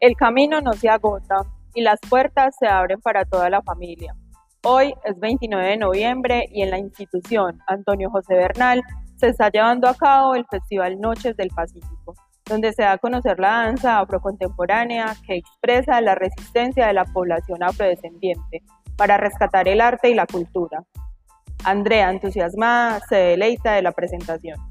El camino no se agota y las puertas se abren para toda la familia. Hoy es 29 de noviembre y en la institución Antonio José Bernal se está llevando a cabo el Festival Noches del Pacífico, donde se da a conocer la danza afrocontemporánea que expresa la resistencia de la población afrodescendiente para rescatar el arte y la cultura. Andrea, entusiasmada, se deleita de la presentación.